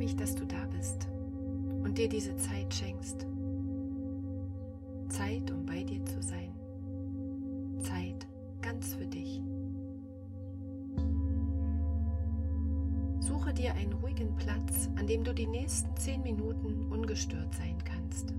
mich, dass du da bist und dir diese Zeit schenkst. Zeit, um bei dir zu sein. Zeit ganz für dich. Suche dir einen ruhigen Platz, an dem du die nächsten zehn Minuten ungestört sein kannst.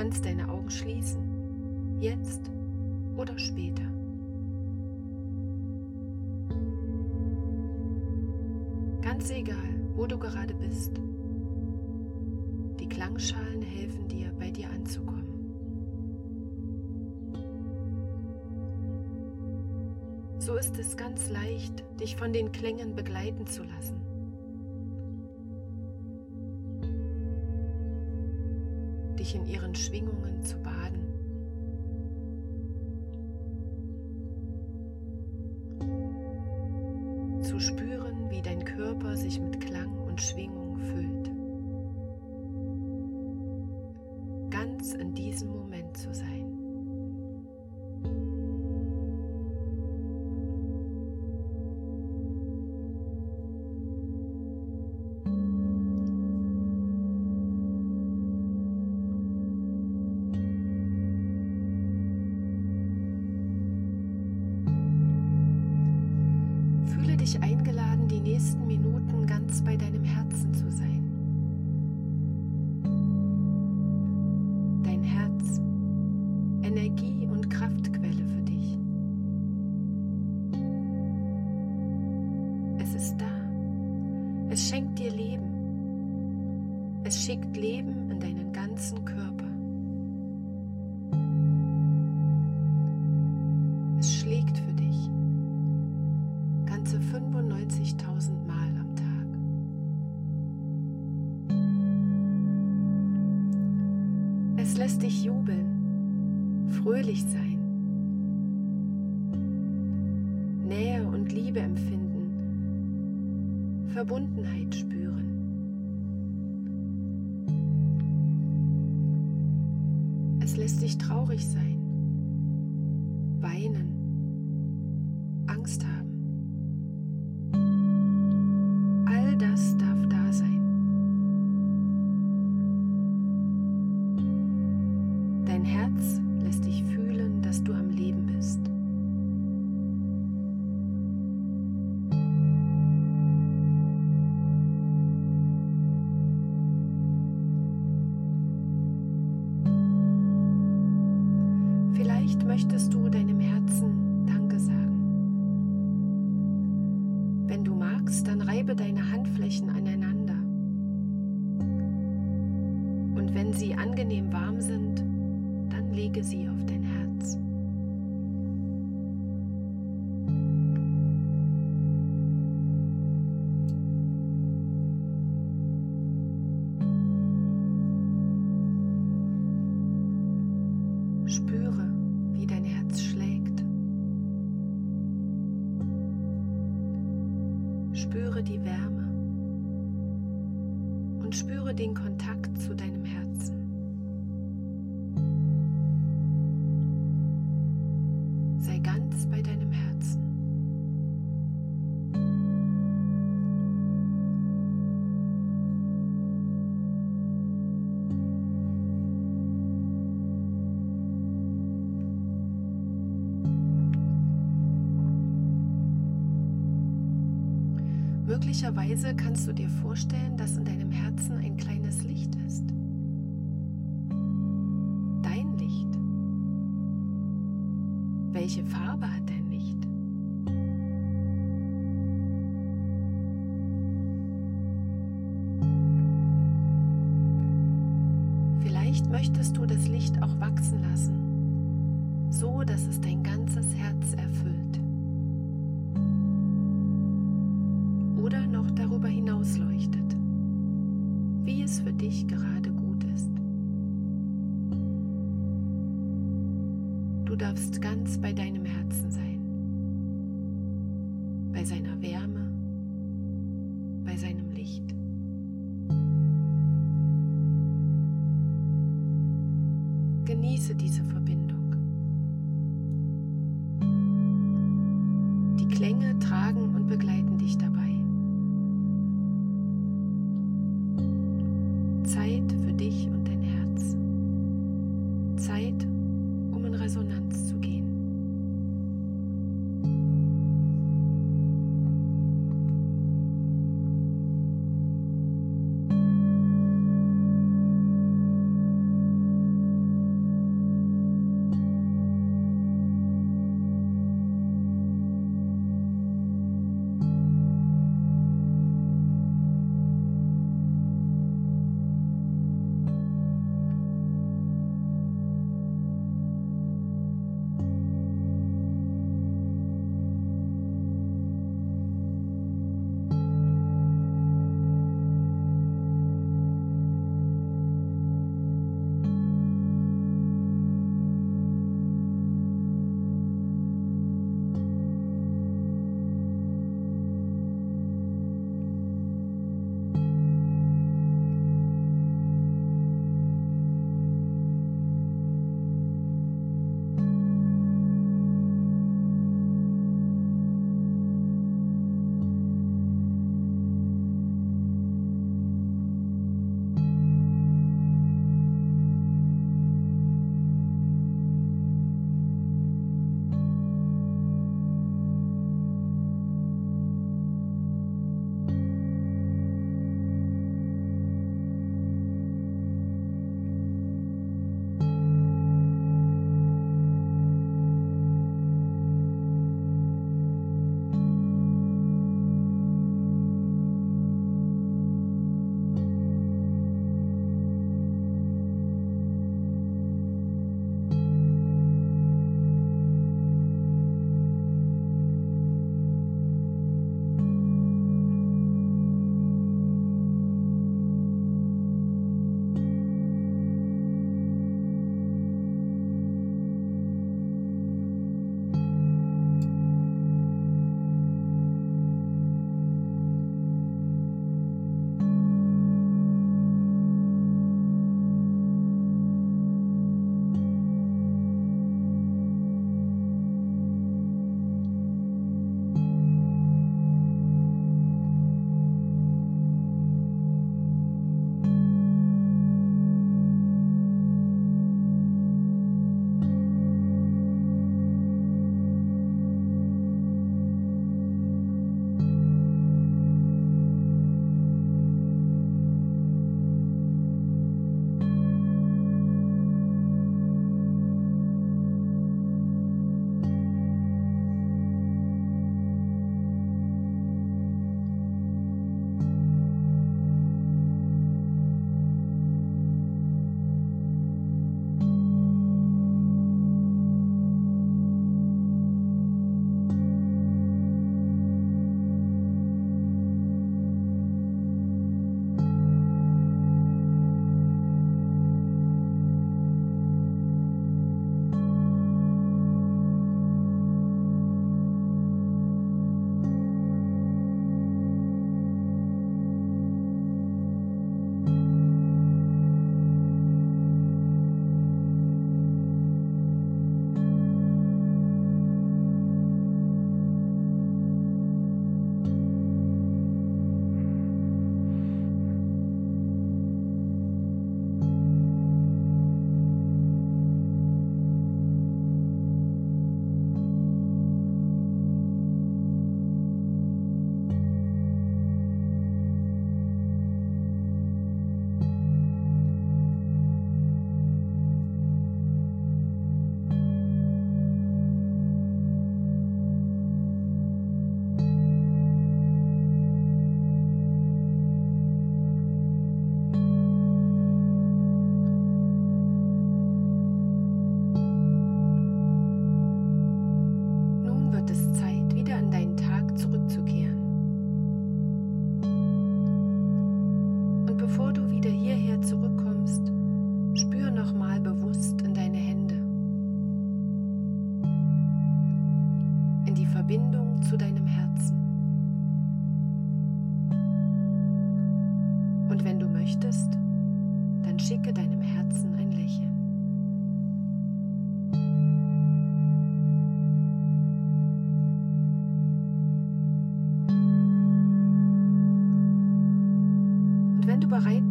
Kannst deine Augen schließen, jetzt oder später. Ganz egal, wo du gerade bist. Die Klangschalen helfen dir, bei dir anzukommen. So ist es ganz leicht, dich von den Klängen begleiten zu lassen. Dich in ihren Schwingungen zu baden. Es ist da. Es schenkt dir Leben. Es schickt Leben in deinen ganzen Körper. Es schlägt für dich ganze 95.000 Mal am Tag. Es lässt dich jubeln, fröhlich sein, Nähe und Liebe empfinden, Verbundenheit spüren. Es lässt dich traurig sein, weinen, Wenn sie angenehm warm sind, dann lege sie auf dein Herz. Und spüre den Kontakt zu deinem Herzen. Möglicherweise kannst du dir vorstellen, dass in deinem Herzen ein kleines Licht ist. Dein Licht. Welche Farbe hat darfst ganz bei deinem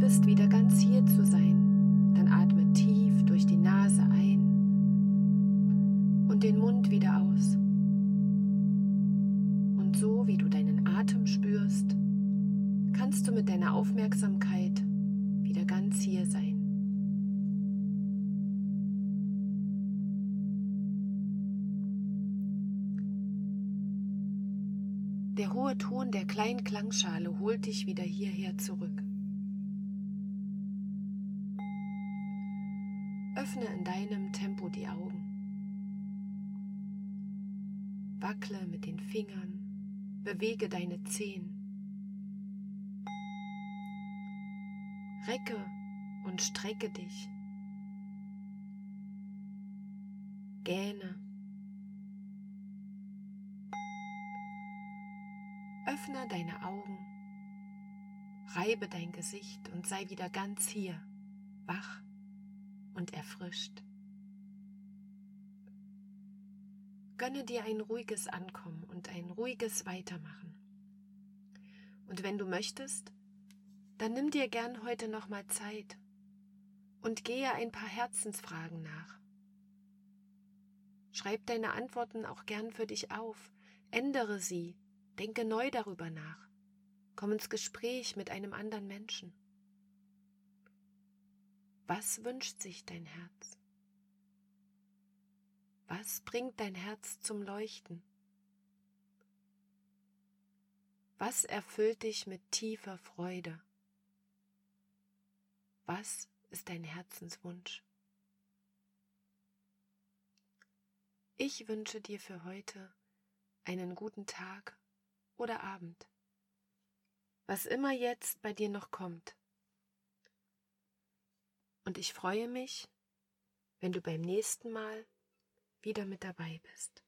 bist, wieder ganz hier zu sein, dann atme tief durch die Nase ein und den Mund wieder aus. Und so wie du deinen Atem spürst, kannst du mit deiner Aufmerksamkeit wieder ganz hier sein. Der hohe Ton der kleinen Klangschale holt dich wieder hierher zurück. In deinem Tempo die Augen. Wackle mit den Fingern, bewege deine Zehen. Recke und strecke dich. Gähne. Öffne deine Augen, reibe dein Gesicht und sei wieder ganz hier, wach und erfrischt. Gönne dir ein ruhiges Ankommen und ein ruhiges Weitermachen. Und wenn du möchtest, dann nimm dir gern heute nochmal Zeit und gehe ein paar Herzensfragen nach. Schreib deine Antworten auch gern für dich auf, ändere sie, denke neu darüber nach, komm ins Gespräch mit einem anderen Menschen. Was wünscht sich dein Herz? Was bringt dein Herz zum Leuchten? Was erfüllt dich mit tiefer Freude? Was ist dein Herzenswunsch? Ich wünsche dir für heute einen guten Tag oder Abend, was immer jetzt bei dir noch kommt. Und ich freue mich, wenn du beim nächsten Mal wieder mit dabei bist.